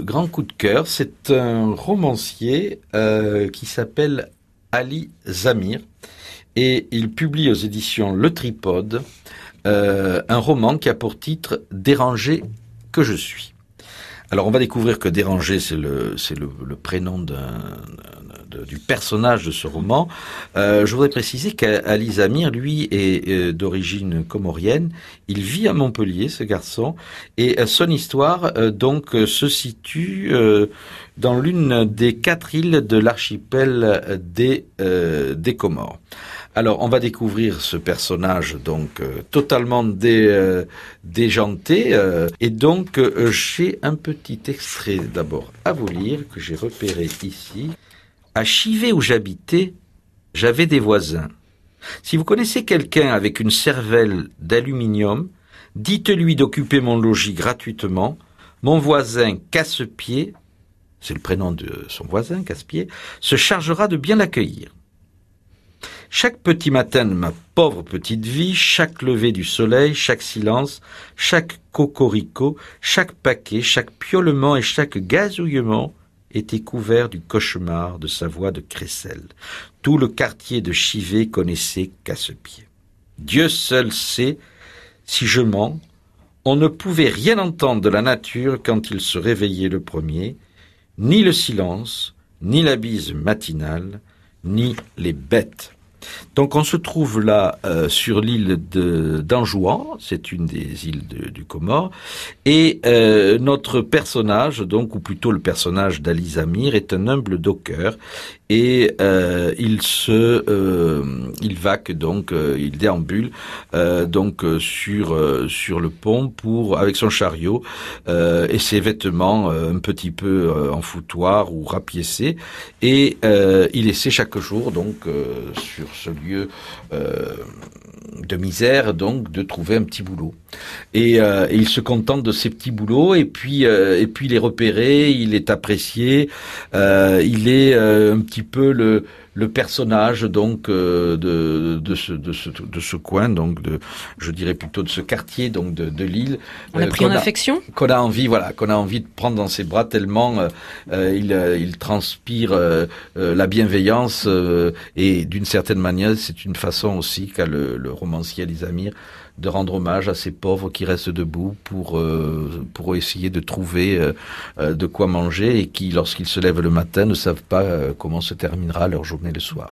grand coup de cœur. C'est un romancier euh, qui s'appelle Ali Zamir et il publie aux éditions Le Tripode euh, un roman qui a pour titre Dérangé que je suis. Alors on va découvrir que Dérangé, c'est le, prénom d'un, du personnage de ce roman. Euh, je voudrais préciser qu'Ali Zamir, lui, est euh, d'origine comorienne. Il vit à Montpellier, ce garçon, et euh, son histoire euh, donc se situe dans l'une des quatre îles de l'archipel des, des Comores. Alors, on va découvrir ce personnage donc euh, totalement dé, euh, déjanté. Euh, et donc, j'ai un petit extrait d'abord à vous lire que j'ai repéré ici. À Chivet où j'habitais, j'avais des voisins. Si vous connaissez quelqu'un avec une cervelle d'aluminium, dites-lui d'occuper mon logis gratuitement. Mon voisin casse-pied, c'est le prénom de son voisin, casse-pied, se chargera de bien l'accueillir. Chaque petit matin de ma pauvre petite vie, chaque lever du soleil, chaque silence, chaque cocorico, chaque paquet, chaque piaulement et chaque gazouillement était couvert du cauchemar de sa voix de crécelle. Tout le quartier de Chivet connaissait Casse-Pied. Dieu seul sait si je mens. On ne pouvait rien entendre de la nature quand il se réveillait le premier, ni le silence, ni la bise matinale, ni les bêtes. Donc on se trouve là euh, sur l'île d'Anjouan, c'est une des îles du Comore, et euh, notre personnage, donc ou plutôt le personnage d'Ali Zamir, est un humble docker. Et euh, il se, il vaque donc, il déambule donc sur sur le pont pour avec son chariot et ses vêtements un petit peu en foutoir ou rapiécés. Et il essaie chaque jour donc sur ce lieu euh, de misère, donc de trouver un petit boulot. Et, euh, il se contente de ces petits boulots, et puis euh, et puis il est repéré, il est apprécié, il est un petit peu le le personnage donc euh, de, de, ce, de, ce, de ce coin, donc de, je dirais plutôt de ce quartier donc de, de l'île. On a euh, pris en affection? Qu'on a envie, voilà, qu'on a envie de prendre dans ses bras tellement euh, il, il transpire la bienveillance et d'une certaine manière, c'est une façon aussi qu'a le, le romancier Elisamir de rendre hommage à ces pauvres qui restent debout pour pour essayer de trouver de quoi manger et qui, lorsqu'ils se lèvent le matin, ne savent pas comment se terminera leur le soir.